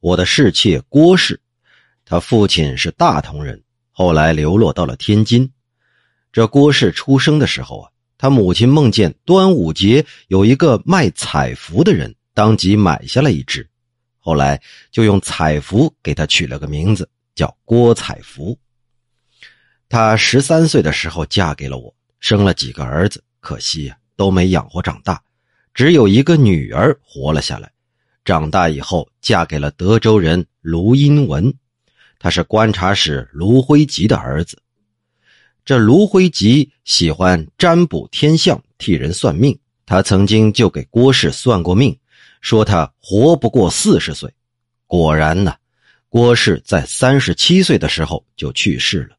我的侍妾郭氏，他父亲是大同人，后来流落到了天津。这郭氏出生的时候啊，他母亲梦见端午节有一个卖彩福的人，当即买下了一只，后来就用彩福给他取了个名字，叫郭彩福。她十三岁的时候嫁给了我，生了几个儿子，可惜呀都没养活长大，只有一个女儿活了下来。长大以后嫁给了德州人卢英文，他是观察使卢辉吉的儿子。这卢辉吉喜欢占卜天象，替人算命。他曾经就给郭氏算过命，说他活不过四十岁。果然呢，郭氏在三十七岁的时候就去世了。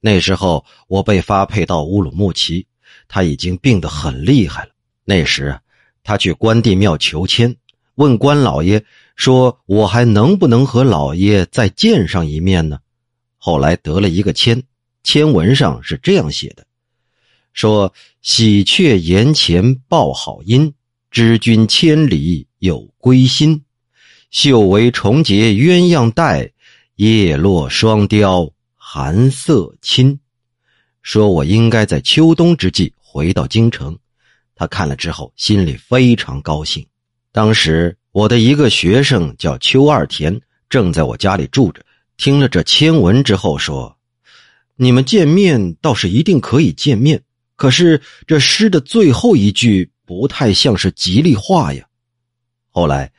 那时候我被发配到乌鲁木齐，他已经病得很厉害了。那时啊，他去关帝庙求签，问关老爷说：“我还能不能和老爷再见上一面呢？”后来得了一个签，签文上是这样写的：“说喜鹊檐前报好音，知君千里有归心。绣为重结鸳鸯带，叶落双雕。”寒色侵，说我应该在秋冬之际回到京城。他看了之后，心里非常高兴。当时我的一个学生叫邱二田，正在我家里住着。听了这签文之后，说：“你们见面倒是一定可以见面，可是这诗的最后一句不太像是吉利话呀。”后来。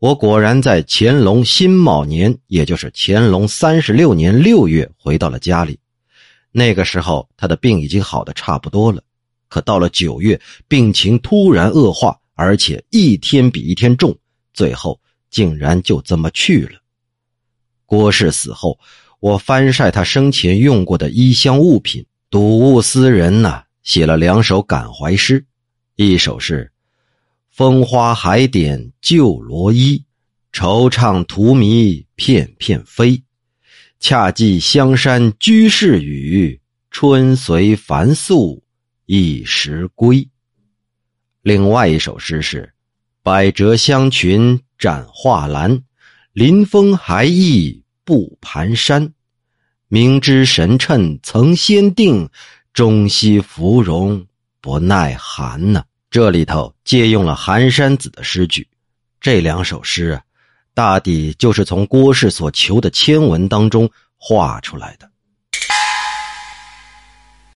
我果然在乾隆辛卯年，也就是乾隆三十六年六月回到了家里。那个时候，他的病已经好的差不多了。可到了九月，病情突然恶化，而且一天比一天重，最后竟然就这么去了。郭氏死后，我翻晒他生前用过的衣箱物品，睹物思人呐，写了两首感怀诗，一首是。风花海点旧罗衣，惆怅荼蘼片片飞。恰记香山居士语，春随凡宿一时归。另外一首诗是：百折香裙展画栏，临风还意不蹒跚。明知神趁曾先定，终夕芙蓉不耐寒呢。这里头借用了寒山子的诗句，这两首诗啊，大抵就是从郭氏所求的签文当中画出来的。